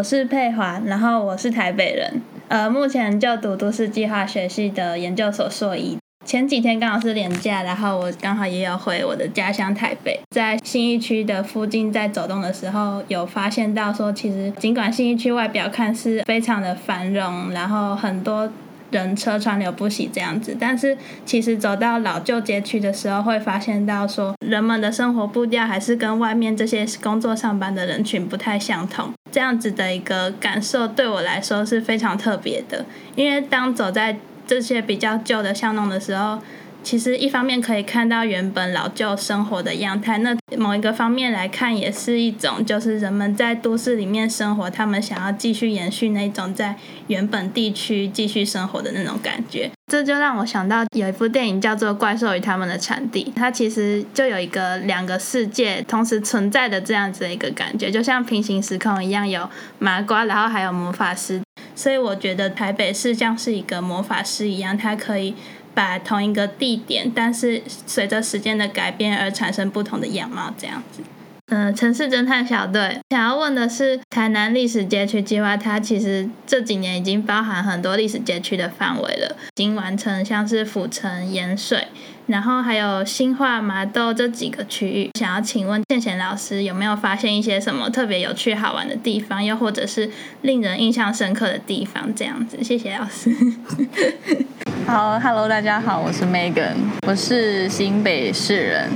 我是佩华，然后我是台北人，呃，目前就读都市计划学系的研究所硕一。前几天刚好是连假，然后我刚好也有回我的家乡台北，在新一区的附近在走动的时候，有发现到说，其实尽管新一区外表看似非常的繁荣，然后很多人车川流不息这样子，但是其实走到老旧街区的时候，会发现到说，人们的生活步调还是跟外面这些工作上班的人群不太相同。这样子的一个感受对我来说是非常特别的，因为当走在这些比较旧的巷弄的时候，其实一方面可以看到原本老旧生活的样态，那某一个方面来看，也是一种就是人们在都市里面生活，他们想要继续延续那种在原本地区继续生活的那种感觉。这就让我想到有一部电影叫做《怪兽与他们的产地》，它其实就有一个两个世界同时存在的这样子的一个感觉，就像平行时空一样，有麻瓜，然后还有魔法师。所以我觉得台北市像是一个魔法师一样，它可以把同一个地点，但是随着时间的改变而产生不同的样貌，这样子。嗯、城市侦探小队想要问的是，台南历史街区计划，它其实这几年已经包含很多历史街区的范围了，已经完成像是府城、盐水。然后还有新化、麻豆这几个区域，想要请问宪贤老师有没有发现一些什么特别有趣好玩的地方，又或者是令人印象深刻的地方？这样子，谢谢老师。好，Hello，大家好，我是 Megan，我是新北市人。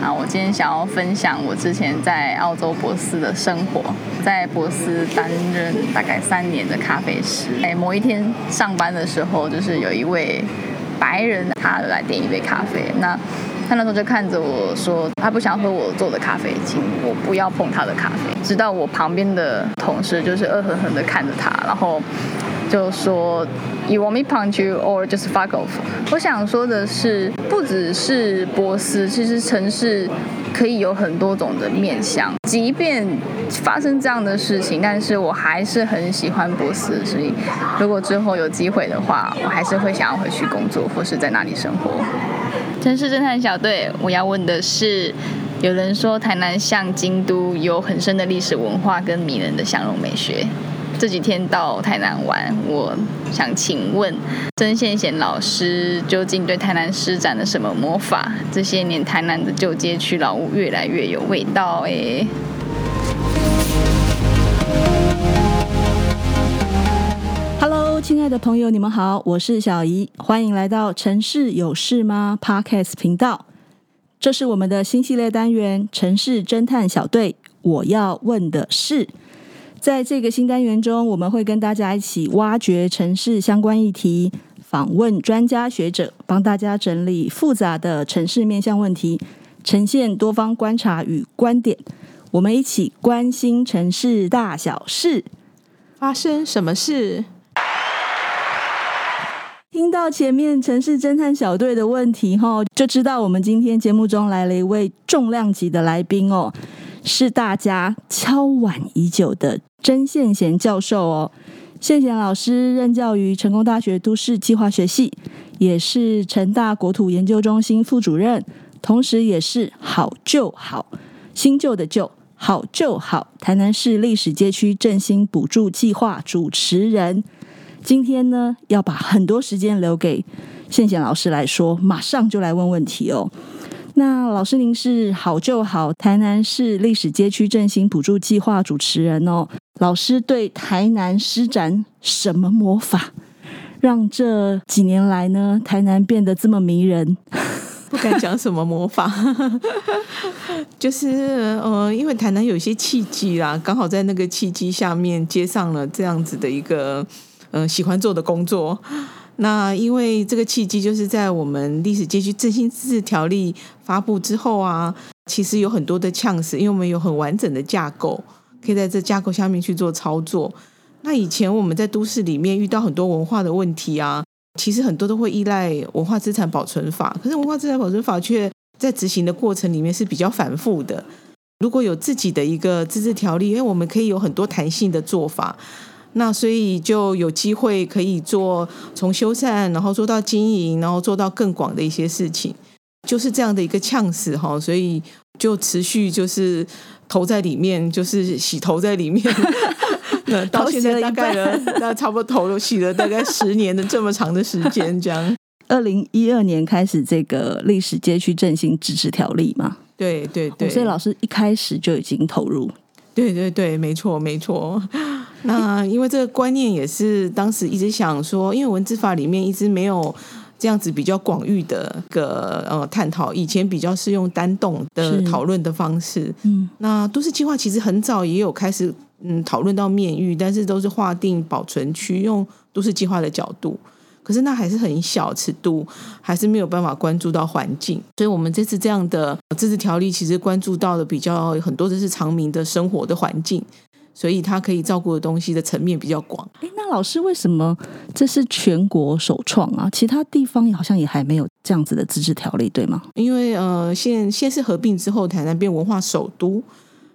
啊，我今天想要分享我之前在澳洲博斯的生活，在博斯担任大概三年的咖啡师。哎，某一天上班的时候，就是有一位。白人，他来点一杯咖啡，那他那时候就看着我说，他不想喝我做的咖啡，请我不要碰他的咖啡。直到我旁边的同事就是恶狠狠地看着他，然后就说，You want me punch you or just fuck off？我想说的是，不只是波斯，其实城市。可以有很多种的面向，即便发生这样的事情，但是我还是很喜欢波斯，所以如果之后有机会的话，我还是会想要回去工作或是在那里生活。城市侦探小队，我要问的是，有人说台南像京都，有很深的历史文化跟迷人的相容美学。这几天到台南玩，我想请问曾宪贤老师究竟对台南施展了什么魔法？这些年台南的旧街区老屋越来越有味道哎。Hello，亲爱的朋友，你们好，我是小怡，欢迎来到城市有事吗 Podcast 频道。这是我们的新系列单元——城市侦探小队。我要问的是。在这个新单元中，我们会跟大家一起挖掘城市相关议题，访问专家学者，帮大家整理复杂的城市面向问题，呈现多方观察与观点。我们一起关心城市大小事，发生什么事？听到前面城市侦探小队的问题后，就知道我们今天节目中来了一位重量级的来宾哦。是大家敲碗已久的曾宪贤教授哦，宪贤老师。任教于成功大学都市计划学系，也是成大国土研究中心副主任，同时也是好就好新旧的旧好就好台南市历史街区振兴补助计划主持人。今天呢，要把很多时间留给宪贤老师。来说，马上就来问问题哦。那老师，您是好就好台南市历史街区振兴补助计划主持人哦。老师对台南施展什么魔法，让这几年来呢，台南变得这么迷人？不敢讲什么魔法，就是呃，因为台南有一些契机啦，刚好在那个契机下面接上了这样子的一个呃喜欢做的工作。那因为这个契机，就是在我们历史街区振兴自治条例发布之后啊，其实有很多的呛死，因为我们有很完整的架构，可以在这架构下面去做操作。那以前我们在都市里面遇到很多文化的问题啊，其实很多都会依赖文化资产保存法，可是文化资产保存法却在执行的过程里面是比较繁复的。如果有自己的一个自治条例，因为我们可以有很多弹性的做法。那所以就有机会可以做从修缮，然后做到经营，然后做到更广的一些事情，就是这样的一个呛死哈，所以就持续就是投在里面，就是洗头在里面，那到现在大概 了，那差不多头都洗了大概十年的这么长的时间，这样。二零一二年开始这个历史街区振兴支持条例嘛？对对对，所以老师一开始就已经投入。对对对，没错没错。那因为这个观念也是当时一直想说，因为文字法里面一直没有这样子比较广域的个呃探讨，以前比较是用单栋的讨论的方式。嗯，那都市计划其实很早也有开始嗯讨论到面域，但是都是划定保存区，用都市计划的角度。可是那还是很小尺度，还是没有办法关注到环境。所以，我们这次这样的自治条例，其实关注到的比较很多的是长民的生活的环境，所以他可以照顾的东西的层面比较广。诶，那老师为什么这是全国首创啊？其他地方好像也还没有这样子的自治条例，对吗？因为呃，县县市合并之后，台南变文化首都。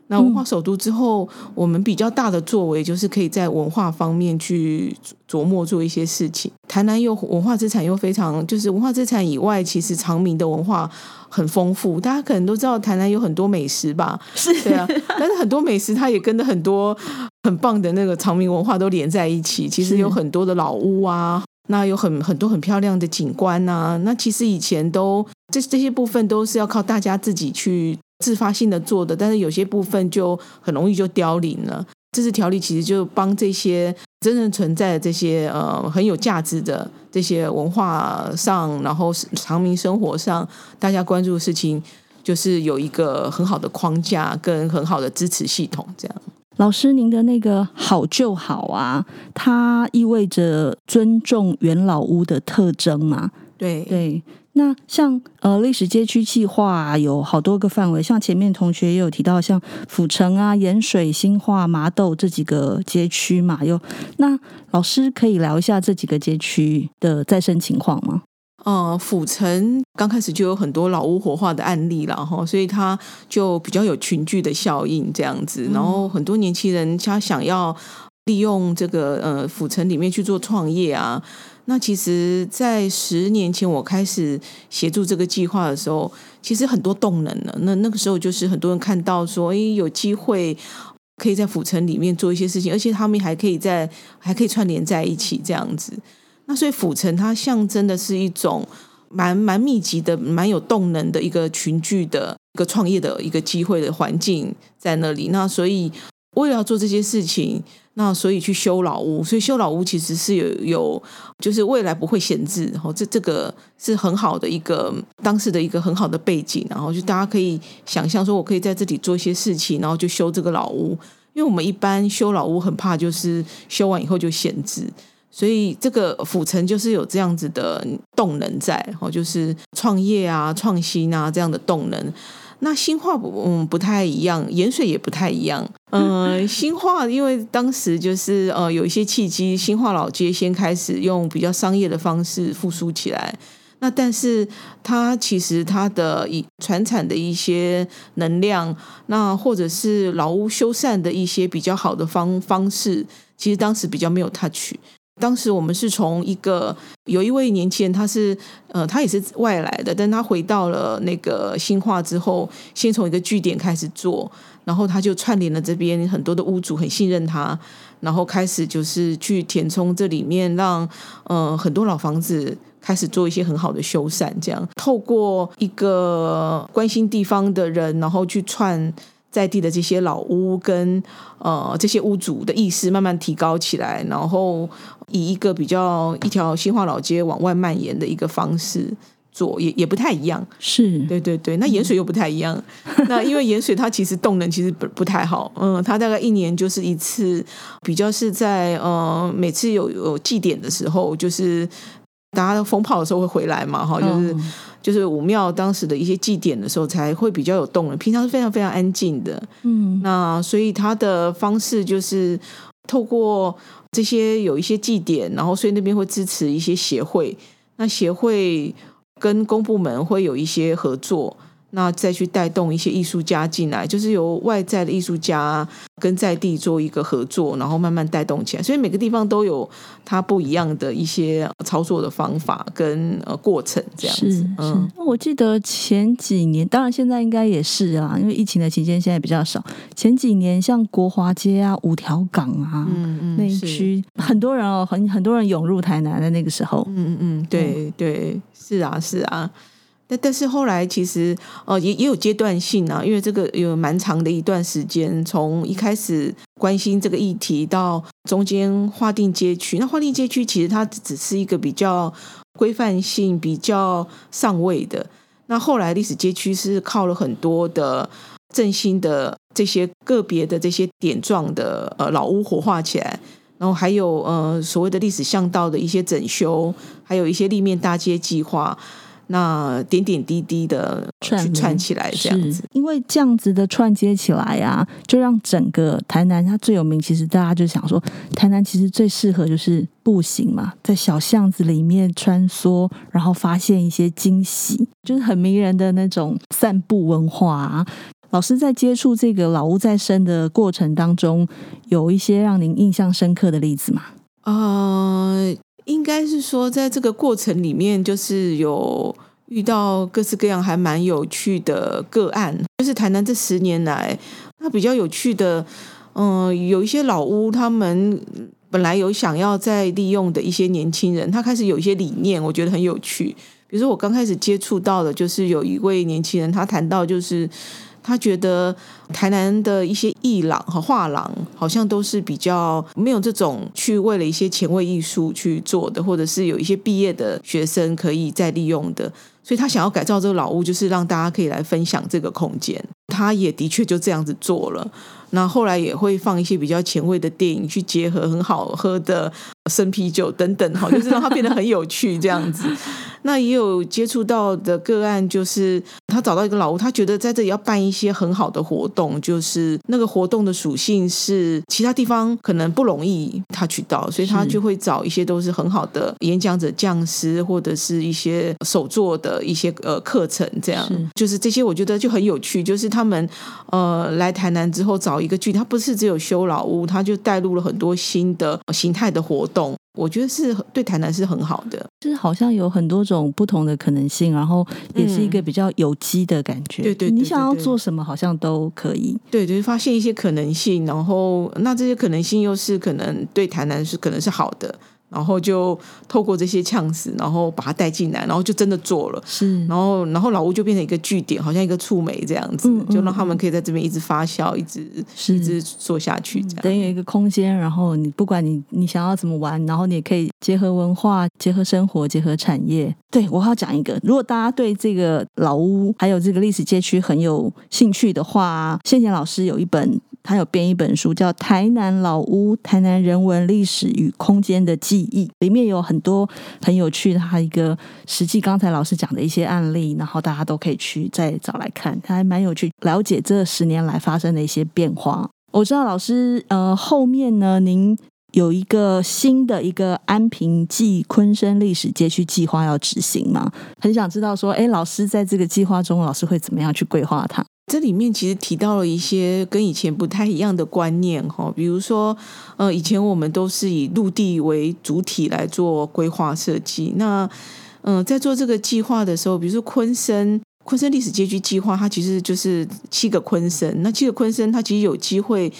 那文化首都之后，我们比较大的作为就是可以在文化方面去琢磨做一些事情。台南又文化资产又非常，就是文化资产以外，其实长明的文化很丰富。大家可能都知道，台南有很多美食吧？是，对啊。但是很多美食，它也跟着很多很棒的那个长明文化都连在一起。其实有很多的老屋啊，那有很很多很漂亮的景观啊。那其实以前都这这些部分都是要靠大家自己去。自发性的做的，但是有些部分就很容易就凋零了。自治条例其实就帮这些真正存在的这些呃很有价值的这些文化上，然后长民生活上大家关注的事情，就是有一个很好的框架跟很好的支持系统。这样，老师您的那个好就好啊，它意味着尊重元老屋的特征嘛？对对。那像呃历史街区计划啊，有好多个范围，像前面同学也有提到，像府城啊、盐水、新化、麻豆这几个街区嘛，有那老师可以聊一下这几个街区的再生情况吗？呃，府城刚开始就有很多老屋活化的案例了哈，所以它就比较有群聚的效应这样子，然后很多年轻人他想要利用这个呃府城里面去做创业啊。那其实，在十年前我开始协助这个计划的时候，其实很多动能了。那那个时候，就是很多人看到说，哎，有机会可以在府城里面做一些事情，而且他们还可以在还可以串联在一起这样子。那所以府城它象征的是一种蛮蛮密集的、蛮有动能的一个群聚的一个创业的一个机会的环境在那里。那所以为了要做这些事情。那所以去修老屋，所以修老屋其实是有有，就是未来不会闲置，然后这这个是很好的一个当时的一个很好的背景，然后就大家可以想象说，我可以在这里做一些事情，然后就修这个老屋，因为我们一般修老屋很怕就是修完以后就闲置，所以这个府城就是有这样子的动能在，哦，就是创业啊、创新啊这样的动能。那新化不嗯不太一样，盐水也不太一样。嗯、呃，新化因为当时就是呃有一些契机，新化老街先开始用比较商业的方式复苏起来。那但是它其实它的以传产的一些能量，那或者是老屋修缮的一些比较好的方方式，其实当时比较没有 touch。当时我们是从一个有一位年轻人，他是呃，他也是外来的，但他回到了那个新化之后，先从一个据点开始做，然后他就串联了这边很多的屋主很信任他，然后开始就是去填充这里面让，呃很多老房子开始做一些很好的修缮，这样透过一个关心地方的人，然后去串。在地的这些老屋跟呃这些屋主的意识慢慢提高起来，然后以一个比较一条新化老街往外蔓延的一个方式做，也也不太一样。是对对对，那盐水又不太一样。嗯、那因为盐水它其实动能其实不不太好，嗯，它大概一年就是一次，比较是在呃每次有有祭典的时候，就是大家风炮的时候会回来嘛，哈，就是。哦就是武庙当时的一些祭典的时候，才会比较有动人。平常是非常非常安静的，嗯，那所以他的方式就是透过这些有一些祭典，然后所以那边会支持一些协会，那协会跟公部门会有一些合作，那再去带动一些艺术家进来，就是由外在的艺术家跟在地做一个合作，然后慢慢带动起来。所以每个地方都有它不一样的一些操作的方法跟呃过程，这样子。是，嗯，我记得前几年，当然现在应该也是啊，因为疫情的期间现在比较少。前几年像国华街啊、五条港啊，嗯嗯，那一区很多人哦，很很多人涌入台南的那个时候。嗯嗯，对对，是啊是啊。但但是后来其实呃也也有阶段性啊，因为这个有蛮长的一段时间，从一开始关心这个议题到中间划定街区，那划定街区其实它只是一个比较规范性比较上位的。那后来历史街区是靠了很多的振兴的这些个别的这些点状的呃老屋活化起来，然后还有呃所谓的历史巷道的一些整修，还有一些立面大街计划。那点点滴滴的串串起来，这样子，因为这样子的串接起来啊，就让整个台南它最有名。其实大家就想说，台南其实最适合就是步行嘛，在小巷子里面穿梭，然后发现一些惊喜，就是很迷人的那种散步文化啊。老师在接触这个老屋再生的过程当中，有一些让您印象深刻的例子吗？呃。应该是说，在这个过程里面，就是有遇到各式各样还蛮有趣的个案。就是台南这十年来，那比较有趣的，嗯、有一些老屋，他们本来有想要再利用的一些年轻人，他开始有一些理念，我觉得很有趣。比如说，我刚开始接触到的，就是有一位年轻人，他谈到就是。他觉得台南的一些艺廊和画廊好像都是比较没有这种去为了一些前卫艺术去做的，或者是有一些毕业的学生可以再利用的，所以他想要改造这个老屋，就是让大家可以来分享这个空间。他也的确就这样子做了。那后来也会放一些比较前卫的电影，去结合很好喝的生啤酒等等，哈，就是让它变得很有趣这样子。那也有接触到的个案，就是他找到一个老屋，他觉得在这里要办一些很好的活动，就是那个活动的属性是其他地方可能不容易他去到，所以他就会找一些都是很好的演讲者、讲师或者是一些手作的一些呃课程，这样是就是这些我觉得就很有趣，就是他们呃来台南之后找。一个剧，他不是只有修老屋，他就带入了很多新的形态的活动。我觉得是对台南是很好的，就是好像有很多种不同的可能性，然后也是一个比较有机的感觉。对对，你想要做什么，好像都可以。对，就是发现一些可能性，然后那这些可能性又是可能对台南是可能是好的。然后就透过这些呛死，然后把它带进来，然后就真的做了。是，然后然后老屋就变成一个据点，好像一个触媒这样子，嗯嗯、就让他们可以在这边一直发酵，一直一直做下去，这样等于一个空间。然后你不管你你想要怎么玩，然后你也可以结合文化、结合生活、结合产业。对，我要讲一个，如果大家对这个老屋还有这个历史街区很有兴趣的话，谢贤老师有一本。他有编一本书，叫《台南老屋：台南人文历史与空间的记忆》，里面有很多很有趣的，他一个实际刚才老师讲的一些案例，然后大家都可以去再找来看，他还蛮有趣，了解这十年来发生的一些变化。我知道老师，呃，后面呢，您有一个新的一个安平暨昆生历史街区计划要执行吗？很想知道说，哎，老师在这个计划中，老师会怎么样去规划它？这里面其实提到了一些跟以前不太一样的观念哈，比如说，呃，以前我们都是以陆地为主体来做规划设计。那，嗯、在做这个计划的时候，比如说昆生昆生历史街区计划，它其实就是七个昆生。那七个昆生，它其实有机会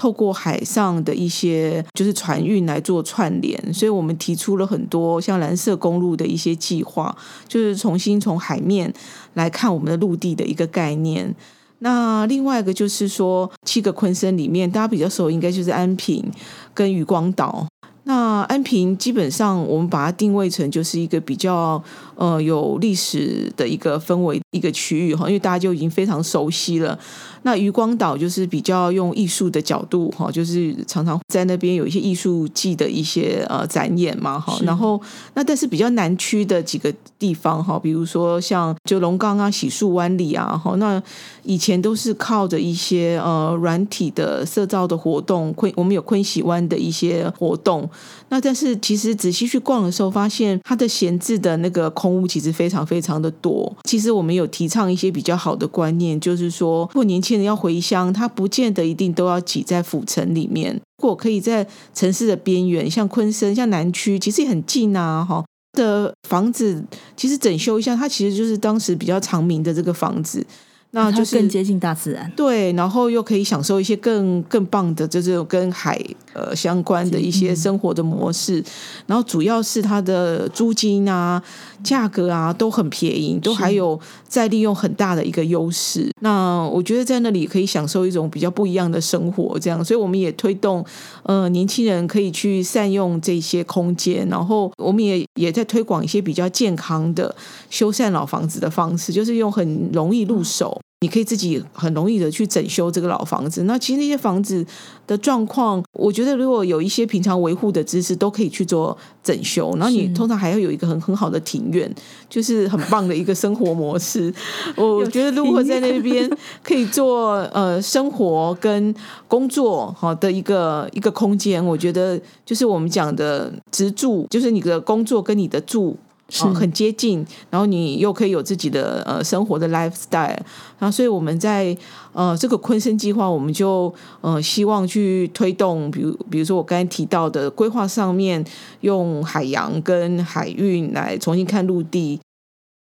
透过海上的一些就是船运来做串联，所以我们提出了很多像蓝色公路的一些计划，就是重新从海面来看我们的陆地的一个概念。那另外一个就是说，七个昆森里面，大家比较熟，应该就是安平跟渔光岛。那安平基本上，我们把它定位成就是一个比较呃有历史的一个氛围一个区域哈，因为大家就已经非常熟悉了。那渔光岛就是比较用艺术的角度哈，就是常常在那边有一些艺术季的一些呃展演嘛哈。然后那但是比较南区的几个地方哈，比如说像就龙岗啊、洗漱湾里啊哈，那以前都是靠着一些呃软体的色造的活动，昆我们有昆喜湾的一些活动。那但是其实仔细去逛的时候，发现它的闲置的那个空空屋其实非常非常的多。其实我们有提倡一些比较好的观念，就是说，如果年轻人要回乡，他不见得一定都要挤在府城里面，如果可以在城市的边缘，像昆森、像南区，其实也很近啊，哈的房子，其实整修一下，它其实就是当时比较长明的这个房子。那就是更接近大自然，对，然后又可以享受一些更更棒的，就这种跟海呃相关的一些生活的模式。嗯、然后主要是它的租金啊、价格啊都很便宜，都还有再利用很大的一个优势。那我觉得在那里可以享受一种比较不一样的生活，这样，所以我们也推动呃年轻人可以去善用这些空间，然后我们也也在推广一些比较健康的修缮老房子的方式，就是用很容易入手。嗯你可以自己很容易的去整修这个老房子。那其实那些房子的状况，我觉得如果有一些平常维护的知识，都可以去做整修。然后你通常还要有一个很很好的庭院，就是很棒的一个生活模式。我觉得如果在那边可以做呃生活跟工作好的一个一个空间，我觉得就是我们讲的职住，就是你的工作跟你的住。是、哦、很接近，然后你又可以有自己的呃生活的 lifestyle，然后所以我们在呃这个昆生计划，我们就呃希望去推动，比如比如说我刚才提到的规划上面，用海洋跟海运来重新看陆地。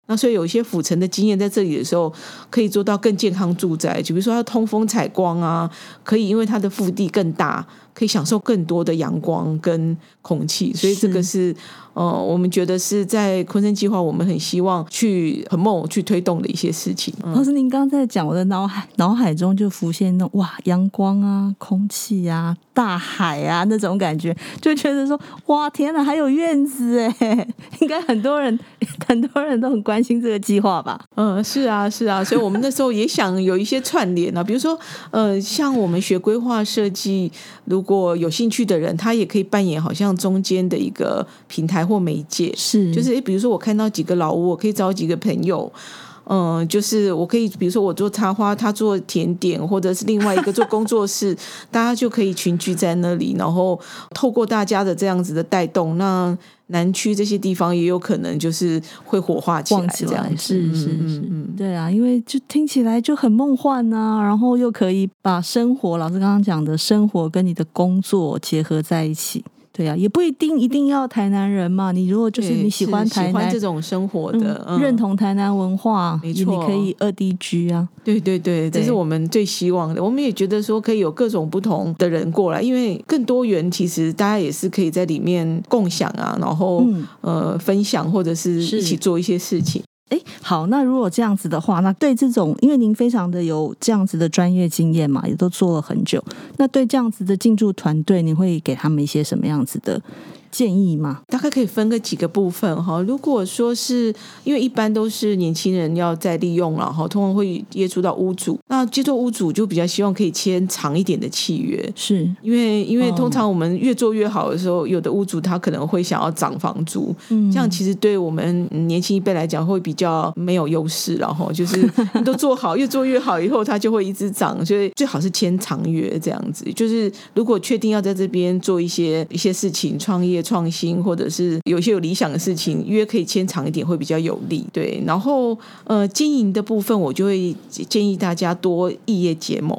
那所以有一些府城的经验在这里的时候，可以做到更健康住宅，就比如说它通风采光啊，可以因为它的腹地更大，可以享受更多的阳光跟空气，所以这个是。呃，我们觉得是在昆生计划，我们很希望去很梦去推动的一些事情。老师，您刚刚在讲，我的脑海脑海中就浮现那种哇，阳光啊，空气啊，大海啊那种感觉，就觉得说哇，天哪，还有院子哎，应该很多人 很多人都很关心这个计划吧？嗯，是啊，是啊，所以我们那时候也想有一些串联啊，比如说呃，像我们学规划设计，如果有兴趣的人，他也可以扮演好像中间的一个平台。或媒介是，就是诶，比如说我看到几个老屋，我可以找几个朋友，嗯、呃，就是我可以，比如说我做插花，他做甜点，或者是另外一个做工作室，大家就可以群聚在那里，然后透过大家的这样子的带动，那南区这些地方也有可能就是会火化起来，这样子是是是，嗯，对啊，因为就听起来就很梦幻啊，然后又可以把生活，老师刚刚讲的生活跟你的工作结合在一起。对呀、啊，也不一定一定要台南人嘛。你如果就是你喜欢台南喜欢这种生活的，嗯、认同台南文化，没错，你可以二 D 居啊。对对对，这是我们最希望的。我们也觉得说可以有各种不同的人过来，因为更多元，其实大家也是可以在里面共享啊，然后、嗯、呃分享或者是一起做一些事情。哎，好，那如果这样子的话，那对这种，因为您非常的有这样子的专业经验嘛，也都做了很久，那对这样子的进驻团队，您会给他们一些什么样子的建议吗？大概可以分个几个部分哈。如果说是因为一般都是年轻人要再利用了哈，通常会接触到屋主，那接触屋主就比较希望可以签长一点的契约，是因为因为通常我们越做越好的时候，哦、有的屋主他可能会想要涨房租，嗯，这样其实对我们年轻一辈来讲会比较没有优势，然后就是你都做好，越做越好以后，他就会一直涨，所以最好是签长约这样子。就是如果确定要在这边做一些一些事情创业。创新，或者是有些有理想的事情，约可以签长一点，会比较有利。对，然后呃，经营的部分，我就会建议大家多异业结盟。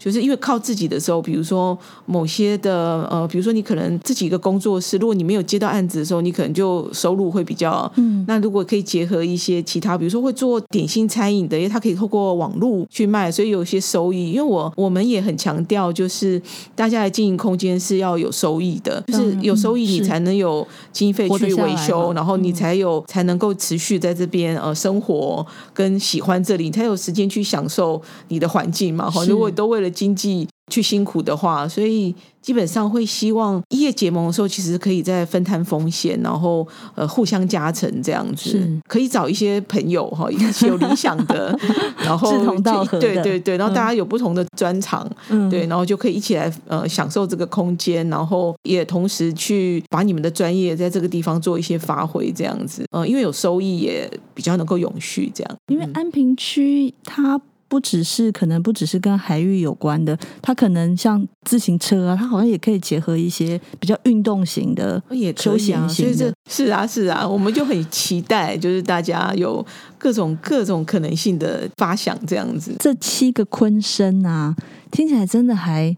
就是因为靠自己的时候，比如说某些的呃，比如说你可能自己一个工作室，如果你没有接到案子的时候，你可能就收入会比较。嗯。那如果可以结合一些其他，比如说会做点心餐饮的，因为它可以透过网络去卖，所以有些收益。因为我我们也很强调，就是大家的经营空间是要有收益的，就是有收益你才能有经费去维修，然后你才有才能够持续在这边呃生活跟喜欢这里，你才有时间去享受你的环境嘛。哈，如果都为了经济去辛苦的话，所以基本上会希望异业结盟的时候，其实可以再分摊风险，然后呃互相加成这样子，可以找一些朋友哈，一起有理想的，然后志同道合的，对对对，然后大家有不同的专长，嗯，对，然后就可以一起来呃享受这个空间，然后也同时去把你们的专业在这个地方做一些发挥，这样子，呃，因为有收益也比较能够永续这样，因为安平区它。不只是可能不只是跟海域有关的，它可能像自行车啊，它好像也可以结合一些比较运动型的、也休闲型的。是啊，是啊，我们就很期待，就是大家有各种各种可能性的发想，这样子。这七个昆生啊，听起来真的还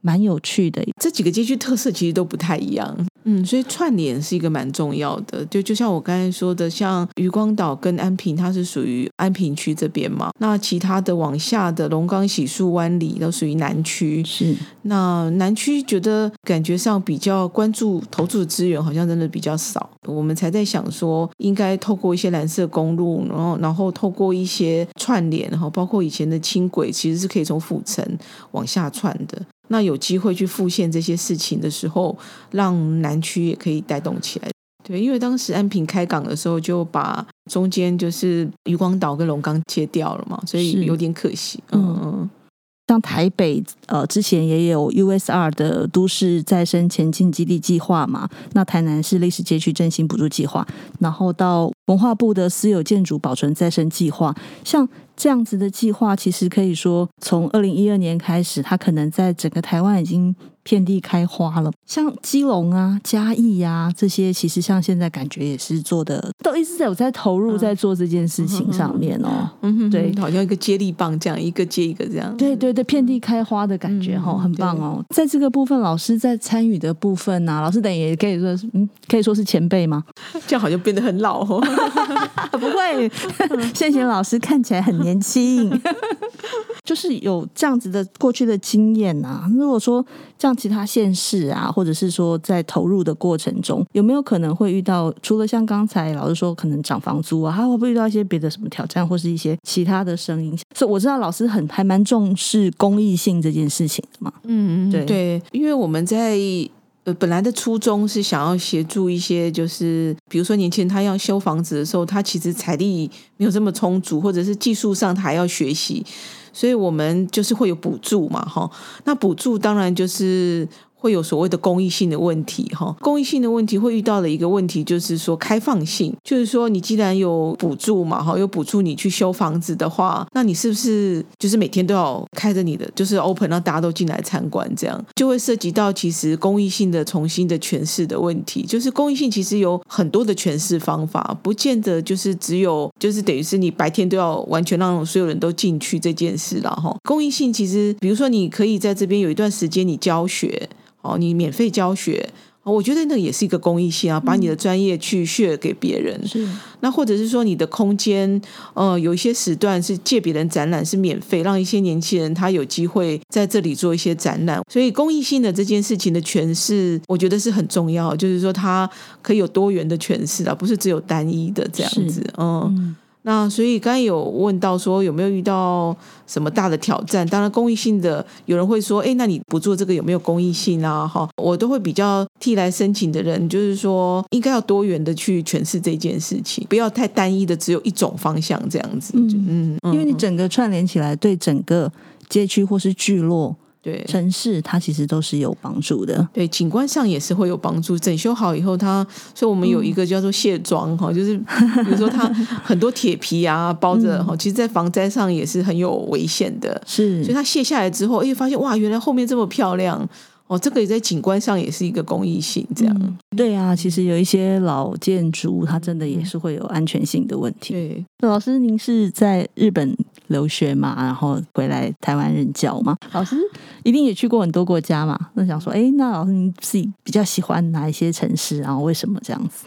蛮有趣的。这几个街区特色其实都不太一样。嗯，所以串联是一个蛮重要的。就就像我刚才说的，像渔光岛跟安平，它是属于安平区这边嘛。那其他的往下的龙岗、喜树湾里都属于南区。是。那南区觉得感觉上比较关注投注的资源，好像真的比较少。我们才在想说，应该透过一些蓝色公路，然后然后透过一些串联，然后包括以前的轻轨，其实是可以从府城往下串的。那有机会去复现这些事情的时候，让南区也可以带动起来。对，因为当时安平开港的时候，就把中间就是渔光岛跟龙岗切掉了嘛，所以有点可惜。嗯嗯。像台北，呃，之前也有 USR 的都市再生前进基地计划嘛，那台南是历史街区振兴补助计划，然后到文化部的私有建筑保存再生计划，像这样子的计划，其实可以说从二零一二年开始，它可能在整个台湾已经。遍地开花了，像基隆啊、嘉义啊这些，其实像现在感觉也是做的，都一直在有在投入在做这件事情上面哦。嗯哼，对，好像一个接力棒这样，一个接一个这样。对对对，遍地开花的感觉哈，很棒哦。在这个部分，老师在参与的部分呢、啊，老师等于也可以说，嗯，可以说是前辈吗？这样好像变得很老哦。不会，谢谢老师看起来很年轻，就是有这样子的过去的经验啊。如果说像其他县市啊，或者是说在投入的过程中，有没有可能会遇到？除了像刚才老师说可能涨房租啊，还会不会遇到一些别的什么挑战，或是一些其他的声音？所以我知道老师很还蛮重视公益性这件事情的嘛。嗯，对对，因为我们在呃本来的初衷是想要协助一些，就是比如说年轻人他要修房子的时候，他其实财力没有这么充足，或者是技术上他还要学习。所以我们就是会有补助嘛，哈，那补助当然就是。会有所谓的公益性的问题，哈，公益性的问题会遇到的一个问题就是说开放性，就是说你既然有补助嘛，哈，有补助你去修房子的话，那你是不是就是每天都要开着你的，就是 open 让大家都进来参观，这样就会涉及到其实公益性的重新的诠释的问题，就是公益性其实有很多的诠释方法，不见得就是只有就是等于是你白天都要完全让所有人都进去这件事了，哈，公益性其实比如说你可以在这边有一段时间你教学。哦，你免费教学，我觉得那也是一个公益性啊，把你的专业去 share 给别人。是，那或者是说你的空间，呃，有一些时段是借别人展览是免费，让一些年轻人他有机会在这里做一些展览。所以公益性的这件事情的诠释，我觉得是很重要，就是说它可以有多元的诠释啊，不是只有单一的这样子。嗯。嗯那所以刚才有问到说有没有遇到什么大的挑战？当然公益性的，有人会说，哎，那你不做这个有没有公益性啊？哈，我都会比较替来申请的人，就是说应该要多元的去诠释这件事情，不要太单一的只有一种方向这样子。嗯，因为你整个串联起来，对整个街区或是聚落。对城市，它其实都是有帮助的。对景观上也是会有帮助。整修好以后，它所以我们有一个叫做卸妆哈，就是 比如说它很多铁皮啊包着哈，其实，在防灾上也是很有危险的。是，所以它卸下来之后，哎，发现哇，原来后面这么漂亮。哦，这个也在景观上也是一个公益性，这样、嗯。对啊，其实有一些老建筑，它真的也是会有安全性的问题。对，老师，您是在日本留学嘛？然后回来台湾任教吗？老师一定也去过很多国家嘛？那想说，哎，那老师您自己比较喜欢哪一些城市？然后为什么这样子？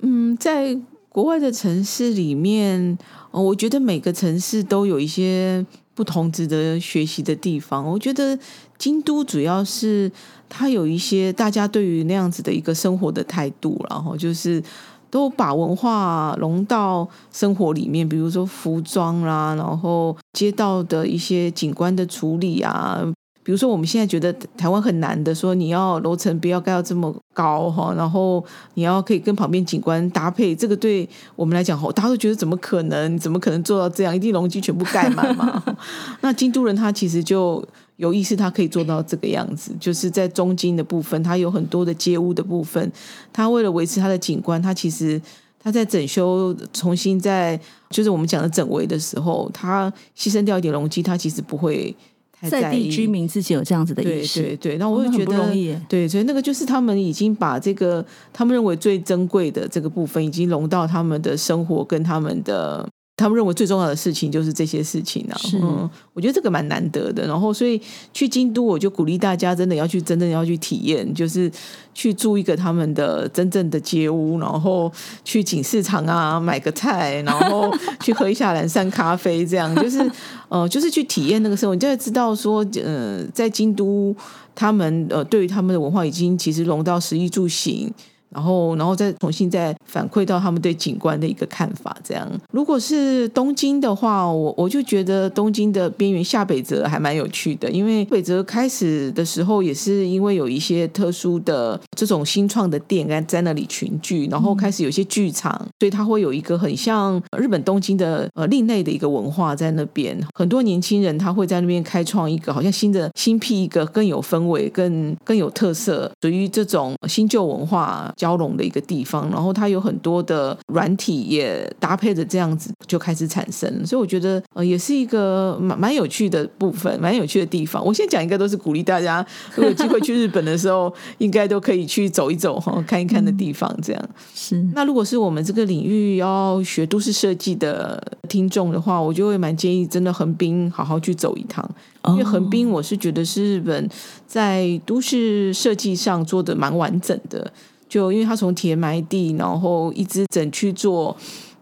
嗯，在国外的城市里面，哦，我觉得每个城市都有一些。不同值得学习的地方，我觉得京都主要是它有一些大家对于那样子的一个生活的态度，然后就是都把文化融到生活里面，比如说服装啦，然后街道的一些景观的处理啊。比如说，我们现在觉得台湾很难的，说你要楼层不要盖到这么高哈，然后你要可以跟旁边景观搭配，这个对我们来讲，大家都觉得怎么可能？怎么可能做到这样？一定容积全部盖满嘛？那京都人他其实就有意识，他可以做到这个样子，就是在中京的部分，他有很多的街屋的部分，他为了维持他的景观，他其实。他在整修、重新在就是我们讲的整围的时候，他牺牲掉一点容积，他其实不会在，在地居民自己有这样子的意识，对对对。那我也觉得对，所以那个就是他们已经把这个他们认为最珍贵的这个部分，已经融到他们的生活跟他们的。他们认为最重要的事情就是这些事情啊，嗯，我觉得这个蛮难得的。然后，所以去京都，我就鼓励大家真的要去，真正要去体验，就是去住一个他们的真正的街屋，然后去锦市场啊买个菜，然后去喝一下蓝山咖啡，这样 就是呃，就是去体验那个生活，你就会知道说，呃，在京都，他们呃对于他们的文化已经其实融到食衣住行。然后，然后再重新再反馈到他们对景观的一个看法，这样。如果是东京的话，我我就觉得东京的边缘下北泽还蛮有趣的，因为北泽开始的时候也是因为有一些特殊的这种新创的店在那里群聚，然后开始有些剧场，所以它会有一个很像日本东京的呃另类的一个文化在那边。很多年轻人他会在那边开创一个好像新的新辟一个更有氛围、更更有特色，属于这种新旧文化。交融的一个地方，然后它有很多的软体也搭配着这样子就开始产生，所以我觉得呃也是一个蛮蛮有趣的部分，蛮有趣的地方。我现在讲一个都是鼓励大家，如果有机会去日本的时候，应该都可以去走一走哈，看一看的地方。这样是。那如果是我们这个领域要学都市设计的听众的话，我就会蛮建议真的横滨好好去走一趟，因为横滨我是觉得是日本在都市设计上做的蛮完整的。就因为它从铁埋地，然后一直整去做，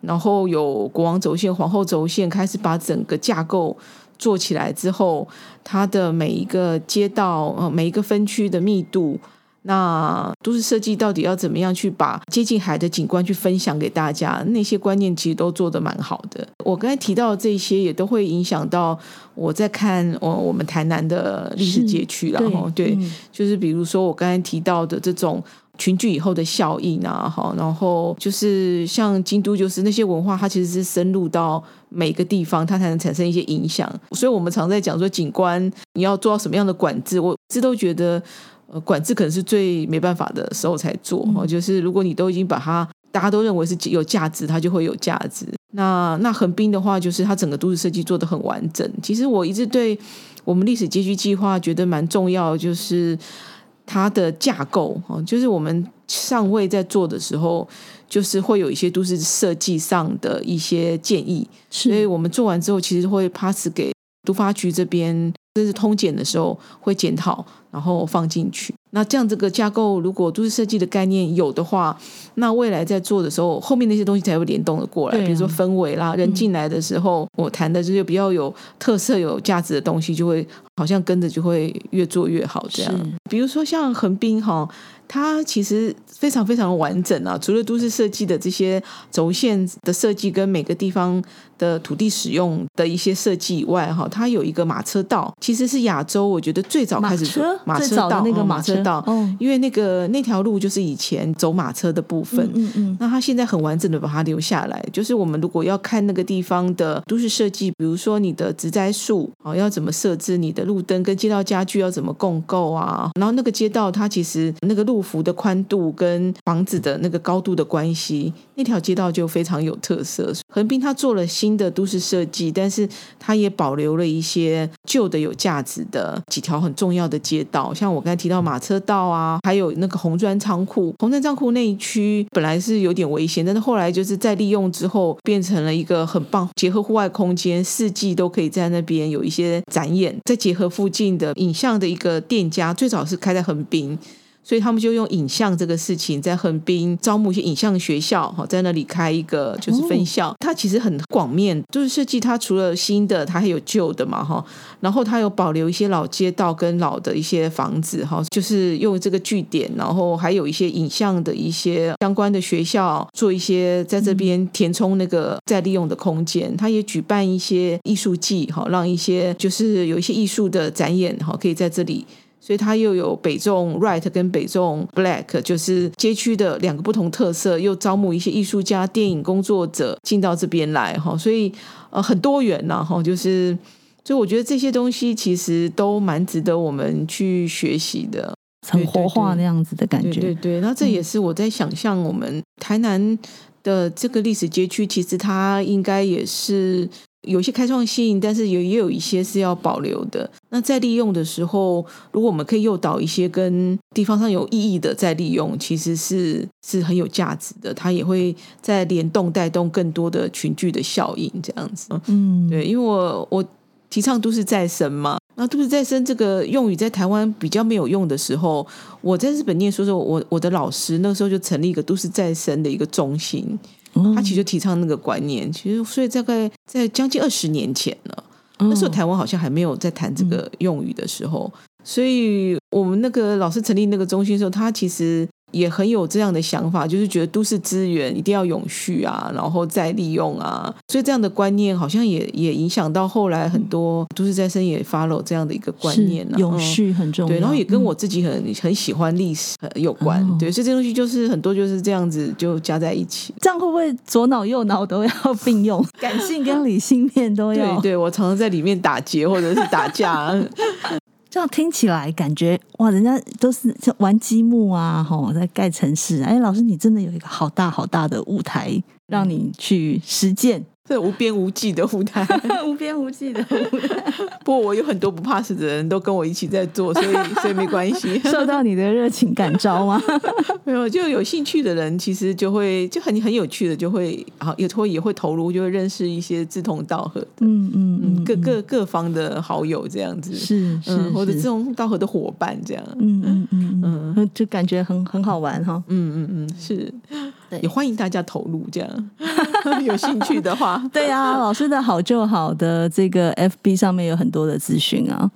然后有国王轴线、皇后轴线，开始把整个架构做起来之后，它的每一个街道、呃每一个分区的密度，那都市设计到底要怎么样去把接近海的景观去分享给大家？那些观念其实都做得蛮好的。我刚才提到的这些，也都会影响到我在看我我们台南的历史街区，然后对，对、嗯，就是比如说我刚才提到的这种。群聚以后的效应啊，哈，然后就是像京都，就是那些文化，它其实是深入到每个地方，它才能产生一些影响。所以，我们常在讲说，景观你要做到什么样的管制，我一直都觉得，呃，管制可能是最没办法的时候才做。哦、嗯，就是如果你都已经把它，大家都认为是有价值，它就会有价值。那那横滨的话，就是它整个都市设计做得很完整。其实我一直对我们历史街区计划觉得蛮重要，就是。它的架构哦，就是我们上位在做的时候，就是会有一些都市设计上的一些建议，所以我们做完之后，其实会 pass 给都发局这边，这是通检的时候会检讨，然后放进去。那这样这个架构，如果都市设计的概念有的话，那未来在做的时候，后面那些东西才会联动的过来。啊、比如说氛围啦，人进来的时候，嗯、我谈的这些比较有特色、有价值的东西，就会好像跟着就会越做越好。这样，比如说像横滨哈。它其实非常非常的完整啊！除了都市设计的这些轴线的设计跟每个地方的土地使用的一些设计以外，哈，它有一个马车道，其实是亚洲我觉得最早开始马车马车道那个马车道，因为那个那条路就是以前走马车的部分，嗯嗯，那它现在很完整的把它留下来。就是我们如果要看那个地方的都市设计，比如说你的植栽树啊要怎么设置，你的路灯跟街道家具要怎么共构啊，然后那个街道它其实那个路。幅的宽度跟房子的那个高度的关系，那条街道就非常有特色。横滨它做了新的都市设计，但是它也保留了一些旧的有价值的几条很重要的街道，像我刚才提到马车道啊，还有那个红砖仓库。红砖仓库那一区本来是有点危险，但是后来就是在利用之后，变成了一个很棒结合户外空间，四季都可以在那边有一些展演。再结合附近的影像的一个店家，最早是开在横滨。所以他们就用影像这个事情，在横滨招募一些影像学校，哈，在那里开一个就是分校。它其实很广面，就是设计它除了新的，它还有旧的嘛，哈。然后它有保留一些老街道跟老的一些房子，哈，就是用这个据点，然后还有一些影像的一些相关的学校，做一些在这边填充那个再利用的空间。它也举办一些艺术季，哈，让一些就是有一些艺术的展演，哈，可以在这里。所以它又有北重 Right 跟北重 Black，就是街区的两个不同特色，又招募一些艺术家、电影工作者进到这边来哈，所以呃很多元呐哈，就是所以我觉得这些东西其实都蛮值得我们去学习的，很活化那样子的感觉。对对对，那这也是我在想象我们台南的这个历史街区，其实它应该也是。有些开创性，但是也也有一些是要保留的。那在利用的时候，如果我们可以诱导一些跟地方上有意义的再利用，其实是是很有价值的。它也会在联动带动更多的群聚的效应，这样子。嗯，对，因为我我提倡都市再生嘛。那都市再生这个用语在台湾比较没有用的时候，我在日本念书的时候，我我的老师那时候就成立一个都市再生的一个中心。他其实就提倡那个观念，其实所以大概在将近二十年前了，那时候台湾好像还没有在谈这个用语的时候，所以我们那个老师成立那个中心的时候，他其实。也很有这样的想法，就是觉得都市资源一定要永续啊，然后再利用啊，所以这样的观念好像也也影响到后来很多都市再生也 follow 这样的一个观念啊，永续很重要。对，然后也跟我自己很、嗯、很喜欢历史有关，哦、对，所以这东西就是很多就是这样子就加在一起。这样会不会左脑右脑都要并用，感性跟理性面都要？对，对我常常在里面打结或者是打架。这样听起来感觉哇，人家都是玩积木啊，吼，在盖城市。哎，老师，你真的有一个好大好大的舞台，让你去实践。这 无边无际的舞台，无边无际的舞台。不过我有很多不怕死的人都跟我一起在做，所以所以没关系。受到你的热情感召吗？没有，就有兴趣的人其实就会就很很有趣的，就会好也会也会投入，就会认识一些志同道合的，嗯嗯嗯，各各各方的好友这样子，是是，嗯，或者志同道合的伙伴这样，嗯嗯嗯嗯，就感觉很很好玩哈，嗯嗯嗯，是。也欢迎大家投入，这样 有兴趣的话。对啊，老师的好就好的这个 FB 上面有很多的资讯啊。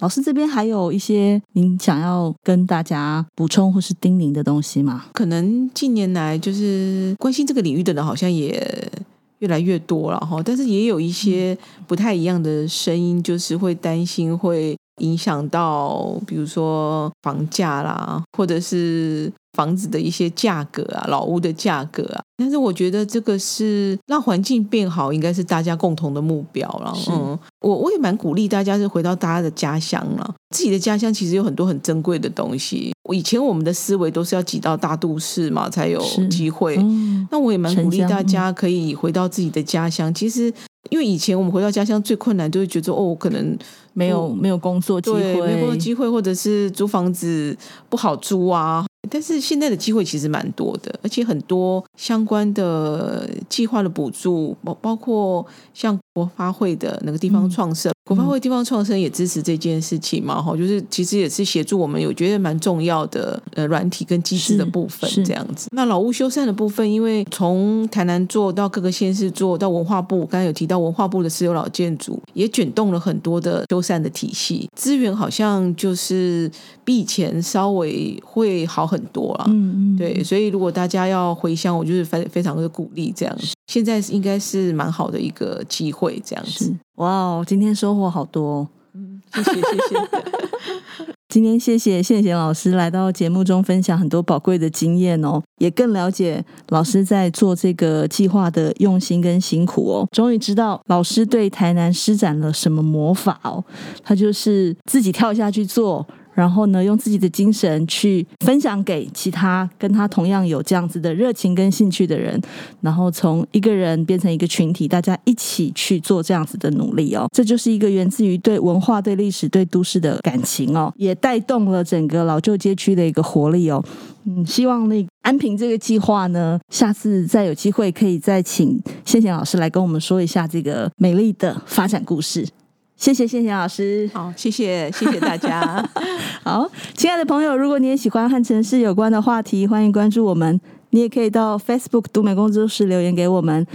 老师这边还有一些您想要跟大家补充或是叮咛的东西吗？可能近年来就是关心这个领域的人好像也越来越多了哈，但是也有一些不太一样的声音，就是会担心会影响到，比如说房价啦，或者是。房子的一些价格啊，老屋的价格啊，但是我觉得这个是让环境变好，应该是大家共同的目标了。是嗯，我我也蛮鼓励大家是回到大家的家乡了，自己的家乡其实有很多很珍贵的东西。以前我们的思维都是要挤到大都市嘛才有机会，嗯、那我也蛮鼓励大家可以回到自己的家乡。其实因为以前我们回到家乡最困难，就会觉得哦，可能没有没有工作机会，没有工作机会，或者是租房子不好租啊。但是现在的机会其实蛮多的，而且很多相关的计划的补助，包包括像国发会的那个地方创生，嗯、国发会地方创生也支持这件事情嘛，哈、嗯，就是其实也是协助我们，有觉得蛮重要的呃软体跟机制的部分这样子。那老屋修缮的部分，因为从台南做到各个县市做到文化部，刚才有提到文化部的私有老建筑也卷动了很多的修缮的体系，资源好像就是比以前稍微会好很。很多了，嗯嗯，对，所以如果大家要回乡，我就是非非常的鼓励这样。现在应该是蛮好的一个机会，这样子。哇哦，今天收获好多，嗯，谢谢谢谢。今天谢谢谢贤老师来到节目中分享很多宝贵的经验哦，也更了解老师在做这个计划的用心跟辛苦哦。终于知道老师对台南施展了什么魔法哦，他就是自己跳下去做。然后呢，用自己的精神去分享给其他跟他同样有这样子的热情跟兴趣的人，然后从一个人变成一个群体，大家一起去做这样子的努力哦。这就是一个源自于对文化、对历史、对都市的感情哦，也带动了整个老旧街区的一个活力哦。嗯，希望那安平这个计划呢，下次再有机会可以再请宪贤老师来跟我们说一下这个美丽的发展故事。谢谢谢谢老师，好，谢谢谢谢大家。好，亲爱的朋友，如果你也喜欢和城市有关的话题，欢迎关注我们。你也可以到 Facebook 读美工作室留言给我们。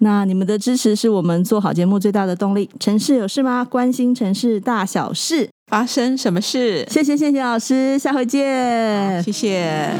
那你们的支持是我们做好节目最大的动力。城市有事吗？关心城市大小事，发生什么事？谢谢谢谢老师，下回见。谢谢。